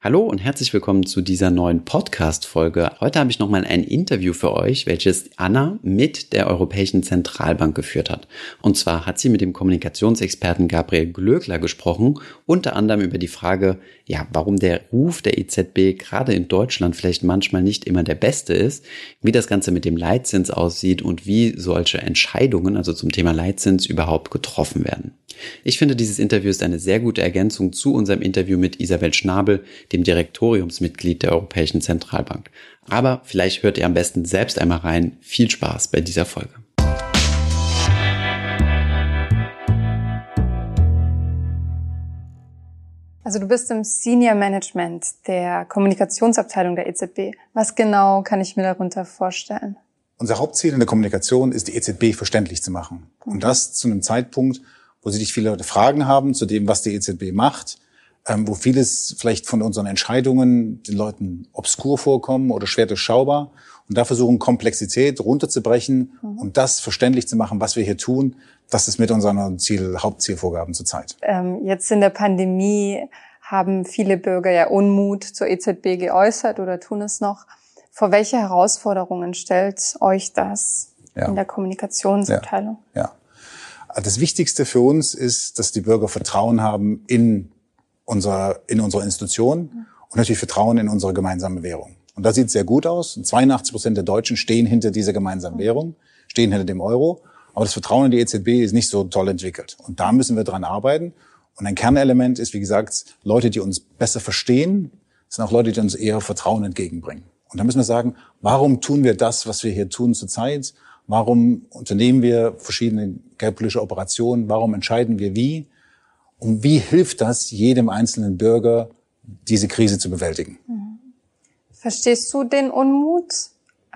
Hallo und herzlich willkommen zu dieser neuen Podcast-Folge. Heute habe ich nochmal ein Interview für euch, welches Anna mit der Europäischen Zentralbank geführt hat. Und zwar hat sie mit dem Kommunikationsexperten Gabriel Glöckler gesprochen, unter anderem über die Frage, ja, warum der Ruf der EZB gerade in Deutschland vielleicht manchmal nicht immer der beste ist, wie das Ganze mit dem Leitzins aussieht und wie solche Entscheidungen, also zum Thema Leitzins, überhaupt getroffen werden. Ich finde, dieses Interview ist eine sehr gute Ergänzung zu unserem Interview mit Isabel Schnabel, dem Direktoriumsmitglied der Europäischen Zentralbank. Aber vielleicht hört ihr am besten selbst einmal rein. Viel Spaß bei dieser Folge. Also du bist im Senior Management der Kommunikationsabteilung der EZB. Was genau kann ich mir darunter vorstellen? Unser Hauptziel in der Kommunikation ist, die EZB verständlich zu machen. Und das zu einem Zeitpunkt, wo sich viele Leute Fragen haben zu dem, was die EZB macht, wo vieles vielleicht von unseren Entscheidungen den Leuten obskur vorkommen oder schwer durchschaubar und da versuchen, Komplexität runterzubrechen mhm. und das verständlich zu machen, was wir hier tun. Das ist mit unseren Ziel, Hauptzielvorgaben zurzeit. Ähm, jetzt in der Pandemie haben viele Bürger ja Unmut zur EZB geäußert oder tun es noch. Vor welche Herausforderungen stellt euch das ja. in der Kommunikationsabteilung? Ja. ja. Das Wichtigste für uns ist, dass die Bürger Vertrauen haben in unser, in unsere Institutionen und natürlich Vertrauen in unsere gemeinsame Währung. Und da sieht sehr gut aus. 82 Prozent der Deutschen stehen hinter dieser gemeinsamen Währung, stehen hinter dem Euro. Aber das Vertrauen in die EZB ist nicht so toll entwickelt. Und da müssen wir dran arbeiten. Und ein Kernelement ist, wie gesagt, Leute, die uns besser verstehen, sind auch Leute, die uns eher Vertrauen entgegenbringen. Und da müssen wir sagen, warum tun wir das, was wir hier tun zurzeit? Warum unternehmen wir verschiedene geldpolitische Operationen? Warum entscheiden wir wie? Und wie hilft das jedem einzelnen Bürger, diese Krise zu bewältigen? Mhm. Verstehst du den Unmut?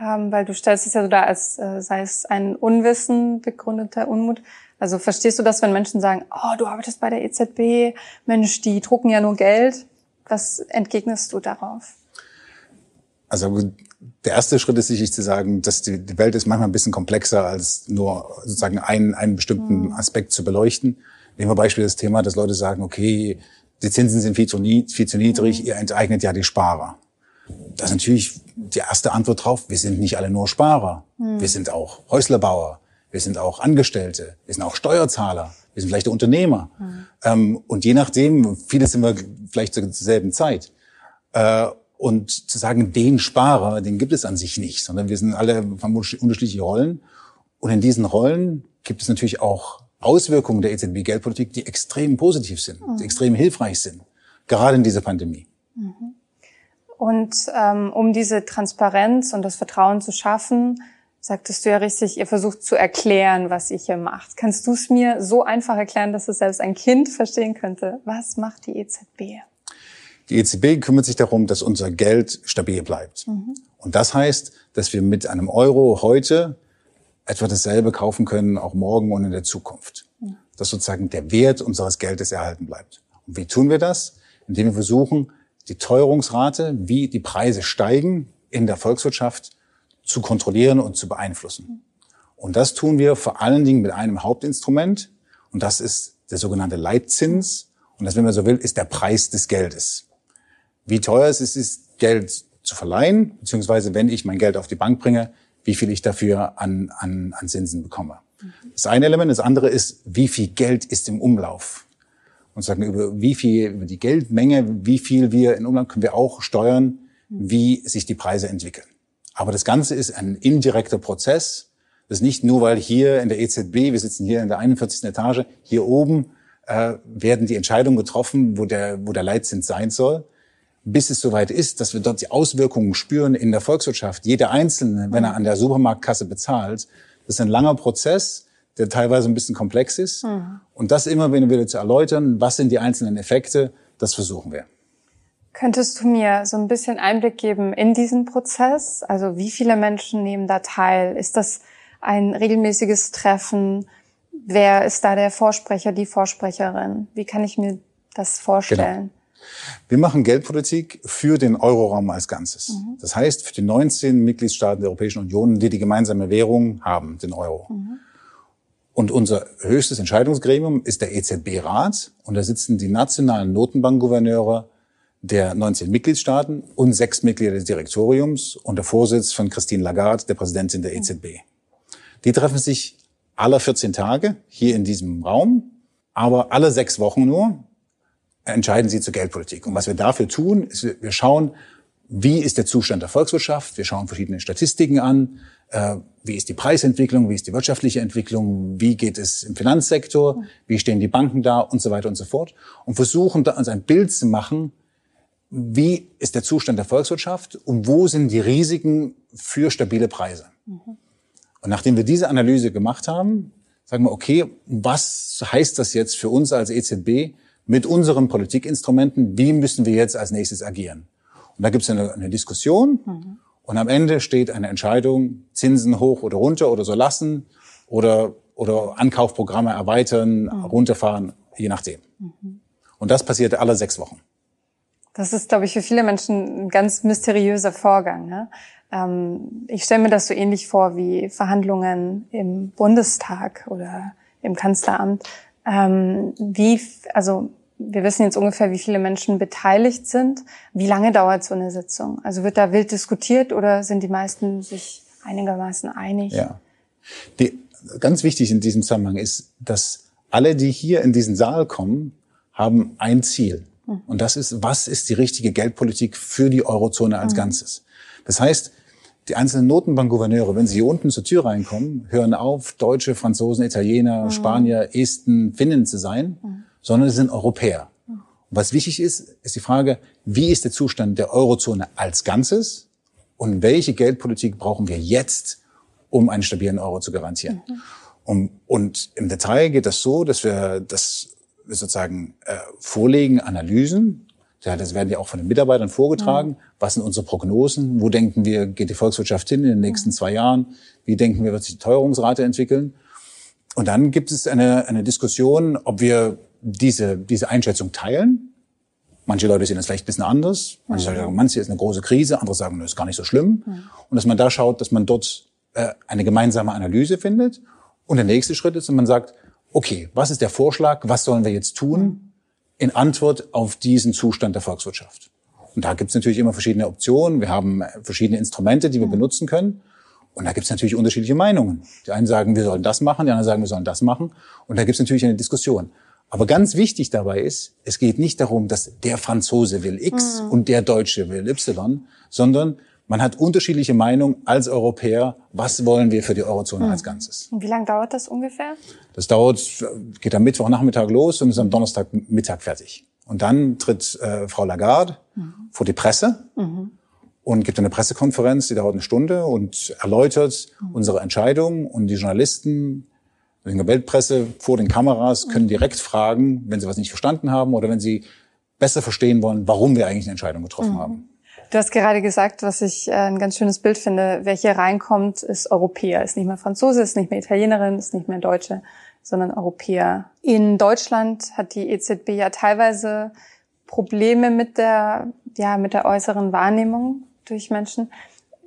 Ähm, weil du stellst es ja so da, als äh, sei es ein Unwissen begründeter Unmut. Also verstehst du das, wenn Menschen sagen, oh, du arbeitest bei der EZB, Mensch, die drucken ja nur Geld. Was entgegnest du darauf? Also der erste Schritt ist sicherlich zu sagen, dass die, die Welt ist manchmal ein bisschen komplexer als nur sozusagen einen, einen bestimmten mhm. Aspekt zu beleuchten. Nehmen wir Beispiel das Thema, dass Leute sagen, okay, die Zinsen sind viel zu, niedrig, viel zu niedrig, mhm. ihr enteignet ja die Sparer. Das ist natürlich die erste Antwort drauf, wir sind nicht alle nur Sparer. Mhm. Wir sind auch Häuslerbauer, wir sind auch Angestellte, wir sind auch Steuerzahler, wir sind vielleicht Unternehmer. Mhm. Ähm, und je nachdem, viele sind wir vielleicht zur selben Zeit. Äh, und zu sagen, den Sparer, den gibt es an sich nicht, sondern wir sind alle haben unterschiedliche Rollen. Und in diesen Rollen gibt es natürlich auch Auswirkungen der EZB-Geldpolitik, die extrem positiv sind, mhm. die extrem hilfreich sind, gerade in dieser Pandemie. Mhm. Und ähm, um diese Transparenz und das Vertrauen zu schaffen, sagtest du ja richtig, ihr versucht zu erklären, was ihr hier macht. Kannst du es mir so einfach erklären, dass es selbst ein Kind verstehen könnte? Was macht die EZB? Die EZB kümmert sich darum, dass unser Geld stabil bleibt. Mhm. Und das heißt, dass wir mit einem Euro heute etwa dasselbe kaufen können, auch morgen und in der Zukunft. Dass sozusagen der Wert unseres Geldes erhalten bleibt. Und wie tun wir das? Indem wir versuchen, die Teuerungsrate, wie die Preise steigen in der Volkswirtschaft, zu kontrollieren und zu beeinflussen. Und das tun wir vor allen Dingen mit einem Hauptinstrument. Und das ist der sogenannte Leitzins. Und das, wenn man so will, ist der Preis des Geldes. Wie teuer es ist, Geld zu verleihen, beziehungsweise wenn ich mein Geld auf die Bank bringe, wie viel ich dafür an, an, an Zinsen bekomme. Das eine Element. Das andere ist, wie viel Geld ist im Umlauf. Und sagen über wie viel, über die Geldmenge, wie viel wir in Umlauf können wir auch steuern, wie sich die Preise entwickeln. Aber das Ganze ist ein indirekter Prozess. Das ist nicht nur, weil hier in der EZB, wir sitzen hier in der 41. Etage, hier oben äh, werden die Entscheidungen getroffen, wo der, wo der Leitzins sein soll, bis es soweit ist, dass wir dort die Auswirkungen spüren in der Volkswirtschaft. Jeder Einzelne, wenn er an der Supermarktkasse bezahlt, das ist ein langer Prozess, der teilweise ein bisschen komplex ist. Mhm. Und das immer wieder zu erläutern, was sind die einzelnen Effekte, das versuchen wir. Könntest du mir so ein bisschen Einblick geben in diesen Prozess? Also wie viele Menschen nehmen da teil? Ist das ein regelmäßiges Treffen? Wer ist da der Vorsprecher, die Vorsprecherin? Wie kann ich mir das vorstellen? Genau. Wir machen Geldpolitik für den Euroraum als Ganzes. Mhm. Das heißt, für die 19 Mitgliedstaaten der Europäischen Union, die die gemeinsame Währung haben, den Euro. Mhm. Und unser höchstes Entscheidungsgremium ist der EZB-Rat. Und da sitzen die nationalen Notenbankgouverneure der 19 Mitgliedstaaten und sechs Mitglieder des Direktoriums unter Vorsitz von Christine Lagarde, der Präsidentin der EZB. Die treffen sich alle 14 Tage hier in diesem Raum, aber alle sechs Wochen nur entscheiden sie zur Geldpolitik. Und was wir dafür tun, ist, wir schauen, wie ist der Zustand der Volkswirtschaft, wir schauen verschiedene Statistiken an, äh, wie ist die Preisentwicklung, wie ist die wirtschaftliche Entwicklung, wie geht es im Finanzsektor, wie stehen die Banken da? Und so weiter und so fort. Und versuchen da uns ein Bild zu machen, wie ist der Zustand der Volkswirtschaft und wo sind die Risiken für stabile Preise. Und nachdem wir diese Analyse gemacht haben, sagen wir, okay, was heißt das jetzt für uns als EZB mit unseren Politikinstrumenten? Wie müssen wir jetzt als nächstes agieren? Und da gibt es eine, eine, Diskussion mhm. und am Ende steht eine Entscheidung, Zinsen hoch oder runter oder so lassen oder, oder Ankaufprogramme erweitern, mhm. runterfahren, je nachdem. Mhm. Und das passiert alle sechs Wochen. Das ist, glaube ich, für viele Menschen ein ganz mysteriöser Vorgang. Ne? Ähm, ich stelle mir das so ähnlich vor wie Verhandlungen im Bundestag oder im Kanzleramt. Ähm, wie, also wir wissen jetzt ungefähr, wie viele Menschen beteiligt sind. Wie lange dauert so eine Sitzung? Also wird da wild diskutiert oder sind die meisten sich einigermaßen einig? Ja. Die, ganz wichtig in diesem Zusammenhang ist, dass alle, die hier in diesen Saal kommen, haben ein Ziel. Und das ist, was ist die richtige Geldpolitik für die Eurozone als mhm. Ganzes? Das heißt, die einzelnen Notenbankgouverneure, wenn sie hier unten zur Tür reinkommen, hören auf, Deutsche, Franzosen, Italiener, mhm. Spanier, Esten, Finnen zu sein, mhm. sondern sie sind Europäer. Und was wichtig ist, ist die Frage, wie ist der Zustand der Eurozone als Ganzes und welche Geldpolitik brauchen wir jetzt, um einen stabilen Euro zu garantieren? Mhm. Und, und im Detail geht das so, dass wir das sozusagen äh, vorlegen, Analysen. Ja, das werden ja auch von den Mitarbeitern vorgetragen. Mhm. Was sind unsere Prognosen? Wo denken wir, geht die Volkswirtschaft hin in den nächsten mhm. zwei Jahren? Wie denken wir, wird sich die Teuerungsrate entwickeln? Und dann gibt es eine, eine Diskussion, ob wir diese, diese Einschätzung teilen. Manche Leute sehen das vielleicht ein bisschen anders. Manche mhm. sagen, manche ist eine große Krise, andere sagen, das ist gar nicht so schlimm. Mhm. Und dass man da schaut, dass man dort äh, eine gemeinsame Analyse findet. Und der nächste Schritt ist, dass man sagt, okay, was ist der Vorschlag, was sollen wir jetzt tun in Antwort auf diesen Zustand der Volkswirtschaft? Und da gibt es natürlich immer verschiedene Optionen. Wir haben verschiedene Instrumente, die wir benutzen können. Und da gibt es natürlich unterschiedliche Meinungen. Die einen sagen, wir sollen das machen, die anderen sagen, wir sollen das machen. Und da gibt es natürlich eine Diskussion. Aber ganz wichtig dabei ist, es geht nicht darum, dass der Franzose will X mhm. und der Deutsche will Y, sondern man hat unterschiedliche Meinungen als Europäer, was wollen wir für die Eurozone hm. als Ganzes. Und wie lange dauert das ungefähr? Das dauert, geht am Mittwochnachmittag los und ist am Donnerstagmittag fertig. Und dann tritt äh, Frau Lagarde mhm. vor die Presse mhm. und gibt eine Pressekonferenz, die dauert eine Stunde und erläutert mhm. unsere Entscheidung. Und die Journalisten in der Weltpresse vor den Kameras können direkt fragen, wenn sie was nicht verstanden haben oder wenn sie besser verstehen wollen, warum wir eigentlich eine Entscheidung getroffen mhm. haben. Du hast gerade gesagt, was ich äh, ein ganz schönes Bild finde. Wer hier reinkommt, ist Europäer, ist nicht mehr Franzose, ist nicht mehr Italienerin, ist nicht mehr Deutsche, sondern Europäer. In Deutschland hat die EZB ja teilweise Probleme mit der, ja, mit der äußeren Wahrnehmung durch Menschen.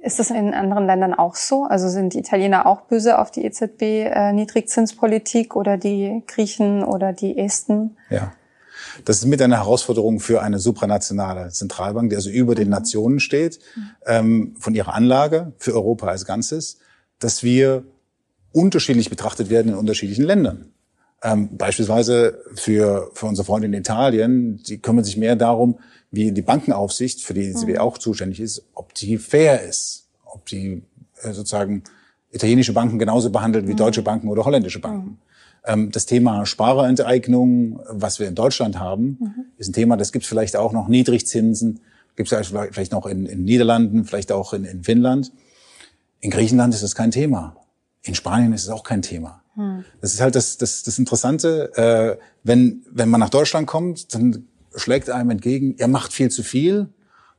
Ist das in anderen Ländern auch so? Also sind die Italiener auch böse auf die EZB äh, oder die Griechen oder die Esten? Ja. Das ist mit einer Herausforderung für eine supranationale Zentralbank, die also über den mhm. Nationen steht, ähm, von ihrer Anlage für Europa als Ganzes, dass wir unterschiedlich betrachtet werden in unterschiedlichen Ländern. Ähm, beispielsweise für, für unsere Freunde in Italien, die kümmern sich mehr darum, wie die Bankenaufsicht, für die EZB mhm. auch zuständig ist, ob die fair ist, ob die äh, sozusagen italienische Banken genauso behandelt wie mhm. deutsche Banken oder holländische Banken. Ähm, das Thema Sparerenteignung, was wir in Deutschland haben, mhm. ist ein Thema, das gibt es vielleicht auch noch Niedrigzinsen, gibt es vielleicht noch in, in Niederlanden, vielleicht auch in, in Finnland. In Griechenland ist das kein Thema. In Spanien ist es auch kein Thema. Mhm. Das ist halt das, das, das Interessante. Äh, wenn, wenn man nach Deutschland kommt, dann schlägt einem entgegen, ihr macht viel zu viel.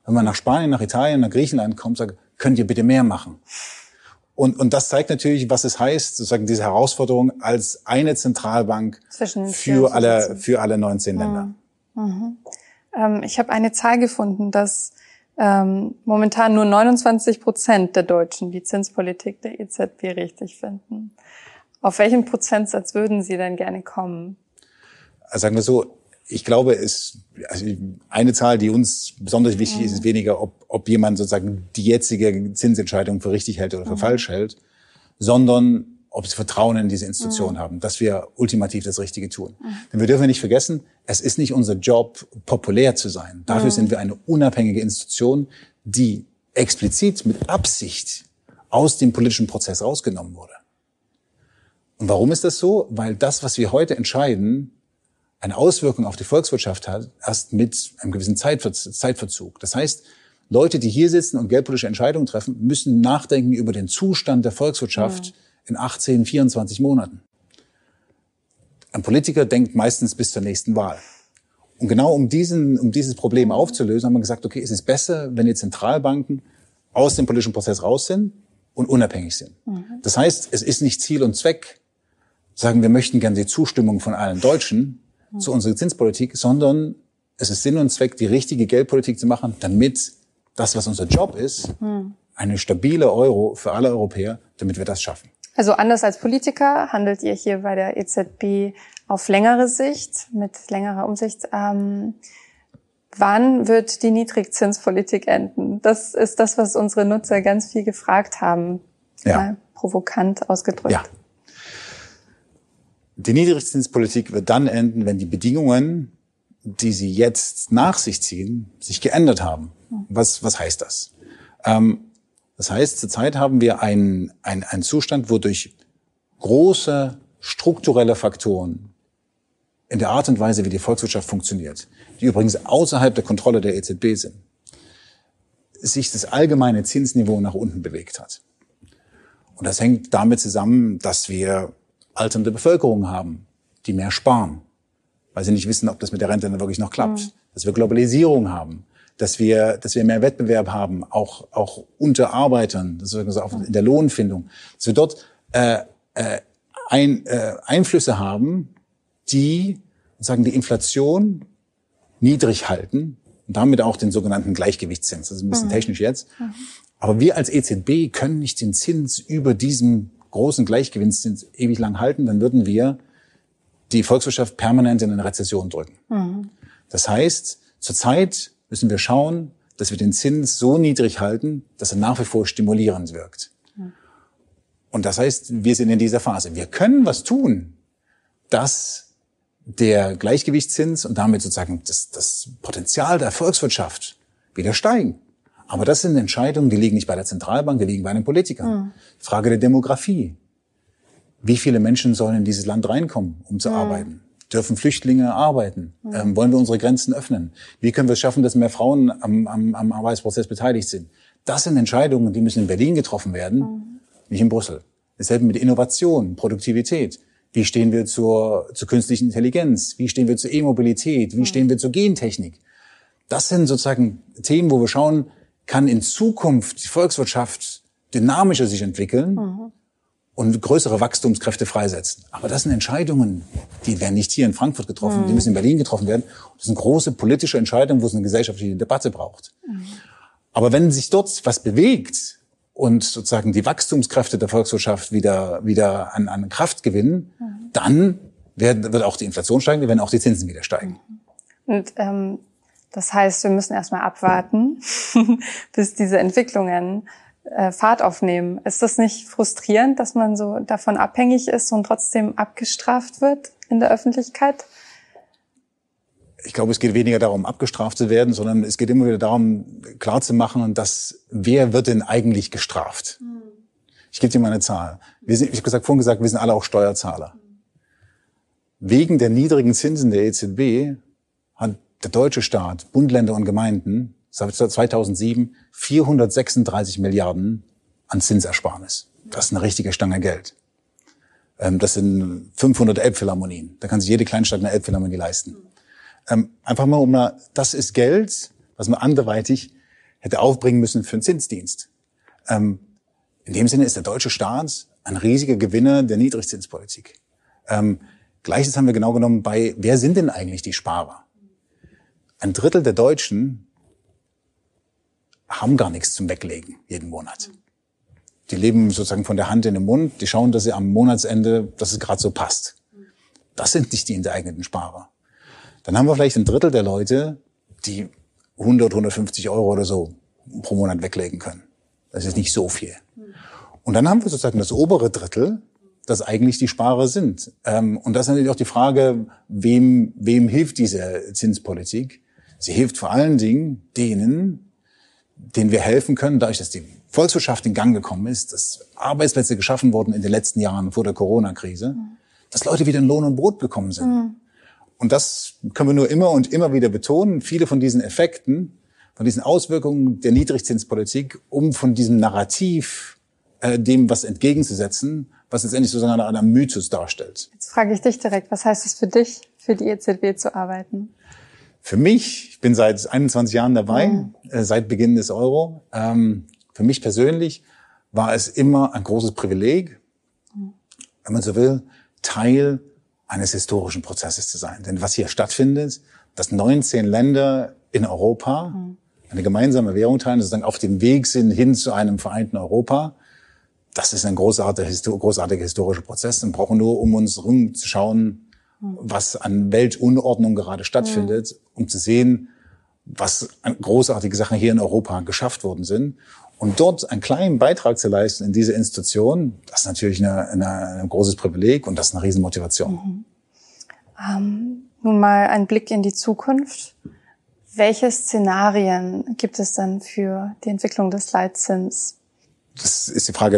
Wenn man nach Spanien, nach Italien, nach Griechenland kommt, sagt, könnt ihr bitte mehr machen. Und, und das zeigt natürlich, was es heißt, sozusagen diese Herausforderung als eine Zentralbank für alle, für alle 19 Länder. Mhm. mhm. Ähm, ich habe eine Zahl gefunden, dass ähm, momentan nur 29 Prozent der Deutschen die Zinspolitik der EZB richtig finden. Auf welchen Prozentsatz würden Sie denn gerne kommen? Also sagen wir so, ich glaube, es, also eine Zahl, die uns besonders wichtig ist, ist weniger, ob, ob jemand sozusagen die jetzige Zinsentscheidung für richtig hält oder für mhm. falsch hält, sondern ob sie Vertrauen in diese Institution mhm. haben, dass wir ultimativ das Richtige tun. Mhm. Denn wir dürfen nicht vergessen, es ist nicht unser Job, populär zu sein. Dafür mhm. sind wir eine unabhängige Institution, die explizit mit Absicht aus dem politischen Prozess rausgenommen wurde. Und warum ist das so? Weil das, was wir heute entscheiden, eine Auswirkung auf die Volkswirtschaft hat, erst mit einem gewissen Zeitverzug. Das heißt, Leute, die hier sitzen und geldpolitische Entscheidungen treffen, müssen nachdenken über den Zustand der Volkswirtschaft mhm in 18, 24 Monaten. Ein Politiker denkt meistens bis zur nächsten Wahl. Und genau um, diesen, um dieses Problem aufzulösen, haben wir gesagt, okay, es ist besser, wenn die Zentralbanken aus dem politischen Prozess raus sind und unabhängig sind. Mhm. Das heißt, es ist nicht Ziel und Zweck, sagen, wir möchten gerne die Zustimmung von allen Deutschen mhm. zu unserer Zinspolitik, sondern es ist Sinn und Zweck, die richtige Geldpolitik zu machen, damit das, was unser Job ist, mhm. eine stabile Euro für alle Europäer, damit wir das schaffen. Also anders als Politiker handelt ihr hier bei der EZB auf längere Sicht, mit längerer Umsicht. Ähm, wann wird die Niedrigzinspolitik enden? Das ist das, was unsere Nutzer ganz viel gefragt haben. Ja. Mal provokant ausgedrückt. Ja. Die Niedrigzinspolitik wird dann enden, wenn die Bedingungen, die sie jetzt nach sich ziehen, sich geändert haben. Was, was heißt das? Ähm, das heißt, zurzeit haben wir einen, einen, einen Zustand, wodurch große strukturelle Faktoren in der Art und Weise, wie die Volkswirtschaft funktioniert, die übrigens außerhalb der Kontrolle der EZB sind, sich das allgemeine Zinsniveau nach unten bewegt hat. Und das hängt damit zusammen, dass wir alternde Bevölkerung haben, die mehr sparen, weil sie nicht wissen, ob das mit der Rente dann wirklich noch klappt. Mhm. Dass wir Globalisierung haben, dass wir, dass wir mehr Wettbewerb haben, auch, auch unter Arbeitern, das ist auch in der Lohnfindung, dass wir dort äh, äh, ein, äh, Einflüsse haben, die sagen die Inflation niedrig halten und damit auch den sogenannten Gleichgewichtszins. Das ist ein bisschen mhm. technisch jetzt. Mhm. Aber wir als EZB können nicht den Zins über diesem großen Gleichgewichtszins ewig lang halten, dann würden wir die Volkswirtschaft permanent in eine Rezession drücken. Mhm. Das heißt, zurzeit müssen wir schauen, dass wir den Zins so niedrig halten, dass er nach wie vor stimulierend wirkt. Und das heißt, wir sind in dieser Phase. Wir können was tun, dass der Gleichgewichtszins und damit sozusagen das, das Potenzial der Volkswirtschaft wieder steigen. Aber das sind Entscheidungen, die liegen nicht bei der Zentralbank, die liegen bei den Politikern. Mhm. Frage der Demografie. Wie viele Menschen sollen in dieses Land reinkommen, um zu mhm. arbeiten? Dürfen Flüchtlinge arbeiten? Mhm. Ähm, wollen wir unsere Grenzen öffnen? Wie können wir es schaffen, dass mehr Frauen am, am, am Arbeitsprozess beteiligt sind? Das sind Entscheidungen, die müssen in Berlin getroffen werden, mhm. nicht in Brüssel. Dasselbe mit Innovation, Produktivität. Wie stehen wir zur, zur künstlichen Intelligenz? Wie stehen wir zur E-Mobilität? Wie mhm. stehen wir zur Gentechnik? Das sind sozusagen Themen, wo wir schauen, kann in Zukunft die Volkswirtschaft dynamischer sich entwickeln mhm und größere Wachstumskräfte freisetzen. Aber das sind Entscheidungen, die werden nicht hier in Frankfurt getroffen, mhm. die müssen in Berlin getroffen werden. Das sind große politische Entscheidungen, wo es eine gesellschaftliche Debatte braucht. Mhm. Aber wenn sich dort was bewegt und sozusagen die Wachstumskräfte der Volkswirtschaft wieder, wieder an, an Kraft gewinnen, mhm. dann werden, wird auch die Inflation steigen, werden auch die Zinsen wieder steigen. Mhm. Und ähm, das heißt, wir müssen erstmal abwarten, bis diese Entwicklungen äh, Fahrt aufnehmen. Ist das nicht frustrierend, dass man so davon abhängig ist und trotzdem abgestraft wird in der Öffentlichkeit? Ich glaube, es geht weniger darum, abgestraft zu werden, sondern es geht immer wieder darum, klarzumachen, dass wer wird denn eigentlich gestraft? Hm. Ich gebe dir mal eine Zahl. Wir sind, ich habe gesagt, vorhin gesagt, wir sind alle auch Steuerzahler. Hm. Wegen der niedrigen Zinsen der EZB hat der deutsche Staat, Bund, Länder und Gemeinden seit 2007 436 Milliarden an Zinsersparnis. Das ist eine richtige Stange Geld. Ähm, das sind 500 Elbphilharmonien. Da kann sich jede Kleinstadt eine Elbphilharmonie leisten. Ähm, einfach mal um eine, das ist Geld, was man anderweitig hätte aufbringen müssen für einen Zinsdienst. Ähm, in dem Sinne ist der deutsche Staat ein riesiger Gewinner der Niedrigzinspolitik. Gleiches haben wir genau genommen bei, wer sind denn eigentlich die Sparer? Ein Drittel der Deutschen haben gar nichts zum Weglegen jeden Monat. Die leben sozusagen von der Hand in den Mund, die schauen, dass sie am Monatsende, dass es gerade so passt. Das sind nicht die enteeigneten Sparer. dann haben wir vielleicht ein Drittel der Leute, die 100, 150 Euro oder so pro Monat weglegen können. Das ist nicht so viel. Und dann haben wir sozusagen das obere Drittel, das eigentlich die Sparer sind. Ähm, und das ist natürlich auch die Frage, wem, wem hilft diese Zinspolitik? Sie hilft vor allen Dingen denen, denen wir helfen können, dadurch, dass die Volkswirtschaft in Gang gekommen ist, dass Arbeitsplätze geschaffen wurden in den letzten Jahren vor der Corona-Krise, dass Leute wieder in Lohn und Brot gekommen sind. Mhm. Und das können wir nur immer und immer wieder betonen. Viele von diesen Effekten, von diesen Auswirkungen der Niedrigzinspolitik, um von diesem Narrativ äh, dem was entgegenzusetzen, was letztendlich sozusagen einer Mythos darstellt. Jetzt frage ich dich direkt, was heißt es für dich, für die EZB zu arbeiten? Für mich, ich bin seit 21 Jahren dabei, mhm. äh, seit Beginn des Euro. Ähm, für mich persönlich war es immer ein großes Privileg, mhm. wenn man so will, Teil eines historischen Prozesses zu sein. Denn was hier stattfindet, dass 19 Länder in Europa mhm. eine gemeinsame Währung teilen, sozusagen auf dem Weg sind hin zu einem vereinten Europa, das ist ein großartiger, großartiger historischer Prozess und brauchen nur um uns herum zu schauen, mhm. Was an Weltunordnung gerade stattfindet, mhm. um zu sehen, was großartige Sachen hier in Europa geschafft worden sind. Und dort einen kleinen Beitrag zu leisten in diese Institution, das ist natürlich eine, eine, ein großes Privileg und das ist eine Riesenmotivation. Mhm. Ähm, nun mal ein Blick in die Zukunft. Welche Szenarien gibt es denn für die Entwicklung des Leitzins? Das ist die Frage,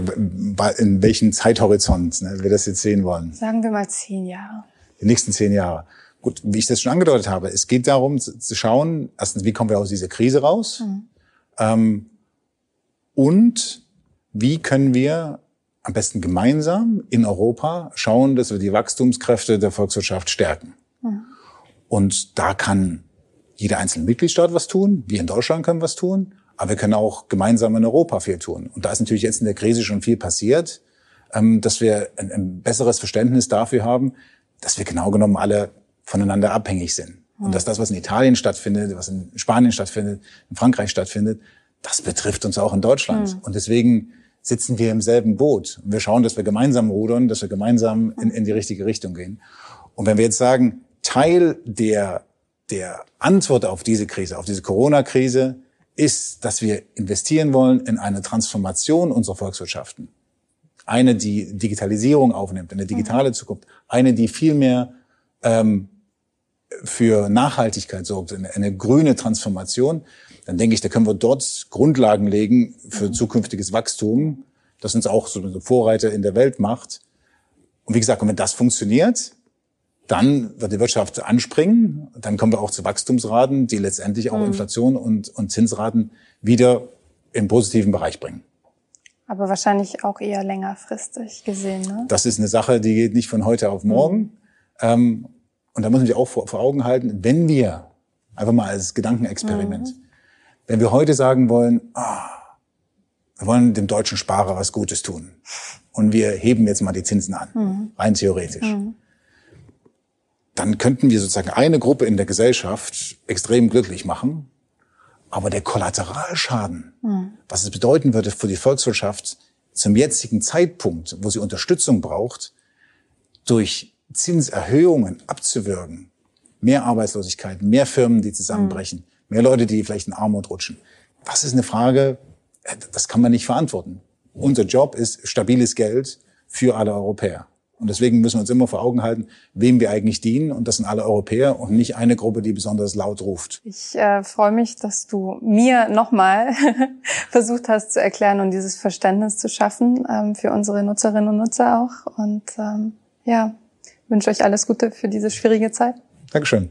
in welchem Zeithorizont ne, wir das jetzt sehen wollen. Sagen wir mal zehn Jahre. Die nächsten zehn Jahre. Gut, wie ich das schon angedeutet habe, es geht darum zu schauen, erstens, wie kommen wir aus dieser Krise raus? Mhm. Ähm, und wie können wir am besten gemeinsam in Europa schauen, dass wir die Wachstumskräfte der Volkswirtschaft stärken. Mhm. Und da kann jeder einzelne Mitgliedstaat was tun, wir in Deutschland können was tun, aber wir können auch gemeinsam in Europa viel tun. Und da ist natürlich jetzt in der Krise schon viel passiert, ähm, dass wir ein, ein besseres Verständnis dafür haben, dass wir genau genommen alle voneinander abhängig sind. Und dass das, was in Italien stattfindet, was in Spanien stattfindet, in Frankreich stattfindet, das betrifft uns auch in Deutschland. Mhm. Und deswegen sitzen wir im selben Boot. Und wir schauen, dass wir gemeinsam rudern, dass wir gemeinsam in, in die richtige Richtung gehen. Und wenn wir jetzt sagen, Teil der, der Antwort auf diese Krise, auf diese Corona-Krise, ist, dass wir investieren wollen in eine Transformation unserer Volkswirtschaften. Eine, die Digitalisierung aufnimmt, eine digitale Zukunft. Eine, die viel mehr ähm, für Nachhaltigkeit sorgt, eine, eine grüne Transformation dann denke ich, da können wir dort Grundlagen legen für mhm. zukünftiges Wachstum, das uns auch so Vorreiter in der Welt macht. Und wie gesagt, wenn das funktioniert, dann wird die Wirtschaft anspringen, dann kommen wir auch zu Wachstumsraten, die letztendlich auch mhm. Inflation und, und Zinsraten wieder im positiven Bereich bringen. Aber wahrscheinlich auch eher längerfristig gesehen. Ne? Das ist eine Sache, die geht nicht von heute auf morgen. Mhm. Ähm, und da müssen wir auch vor, vor, Augen halten, wenn wir einfach mal als Gedankenexperiment, mhm. Wenn wir heute sagen wollen, ah, wir wollen dem deutschen Sparer was Gutes tun und wir heben jetzt mal die Zinsen an, mhm. rein theoretisch, mhm. dann könnten wir sozusagen eine Gruppe in der Gesellschaft extrem glücklich machen, aber der Kollateralschaden, mhm. was es bedeuten würde für die Volkswirtschaft zum jetzigen Zeitpunkt, wo sie Unterstützung braucht, durch Zinserhöhungen abzuwirken, mehr Arbeitslosigkeit, mehr Firmen, die zusammenbrechen, mhm mehr Leute, die vielleicht in Armut rutschen. Das ist eine Frage, äh, das kann man nicht verantworten. Unser Job ist stabiles Geld für alle Europäer. Und deswegen müssen wir uns immer vor Augen halten, wem wir eigentlich dienen. Und das sind alle Europäer und nicht eine Gruppe, die besonders laut ruft. Ich äh, freue mich, dass du mir nochmal versucht hast zu erklären und dieses Verständnis zu schaffen ähm, für unsere Nutzerinnen und Nutzer auch. Und ähm, ja, wünsche euch alles Gute für diese schwierige Zeit. Dankeschön.